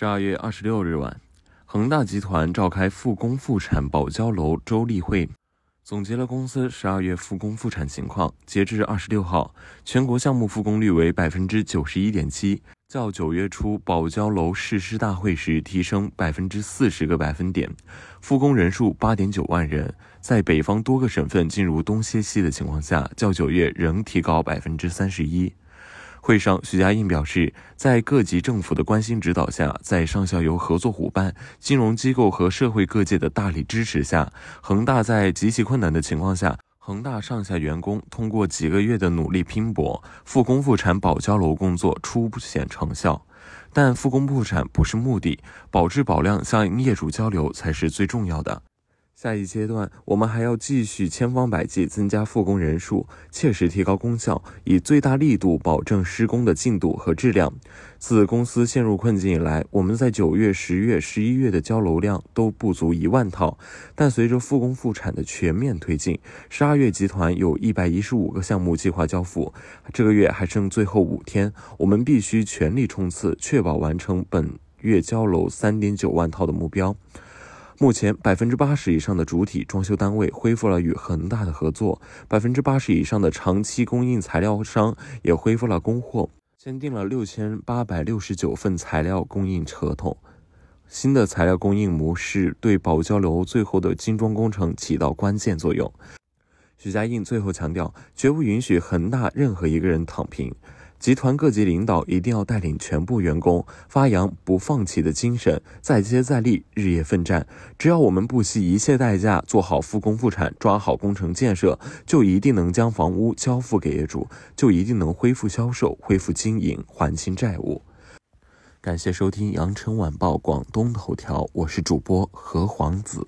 十二月二十六日晚，恒大集团召开复工复产保交楼周例会，总结了公司十二月复工复产情况。截至二十六号，全国项目复工率为百分之九十一点七，较九月初保交楼誓师大会时提升百分之四十个百分点。复工人数八点九万人，在北方多个省份进入冬歇期的情况下，较九月仍提高百分之三十一。会上，许家印表示，在各级政府的关心指导下，在上下游合作伙伴、金融机构和社会各界的大力支持下，恒大在极其困难的情况下，恒大上下员工通过几个月的努力拼搏，复工复产保交楼工作初显成效。但复工复产不是目的，保质保量向业主交流才是最重要的。下一阶段，我们还要继续千方百计增加复工人数，切实提高功效，以最大力度保证施工的进度和质量。自公司陷入困境以来，我们在九月、十月、十一月的交楼量都不足一万套，但随着复工复产的全面推进，十二月集团有一百一十五个项目计划交付，这个月还剩最后五天，我们必须全力冲刺，确保完成本月交楼三点九万套的目标。目前，百分之八十以上的主体装修单位恢复了与恒大的合作，百分之八十以上的长期供应材料商也恢复了供货，签订了六千八百六十九份材料供应合同。新的材料供应模式对保交楼最后的精装工程起到关键作用。许家印最后强调，绝不允许恒大任何一个人躺平。集团各级领导一定要带领全部员工发扬不放弃的精神，再接再厉，日夜奋战。只要我们不惜一切代价做好复工复产，抓好工程建设，就一定能将房屋交付给业主，就一定能恢复销售、恢复经营、还清债务。感谢收听羊城晚报广东头条，我是主播何皇子。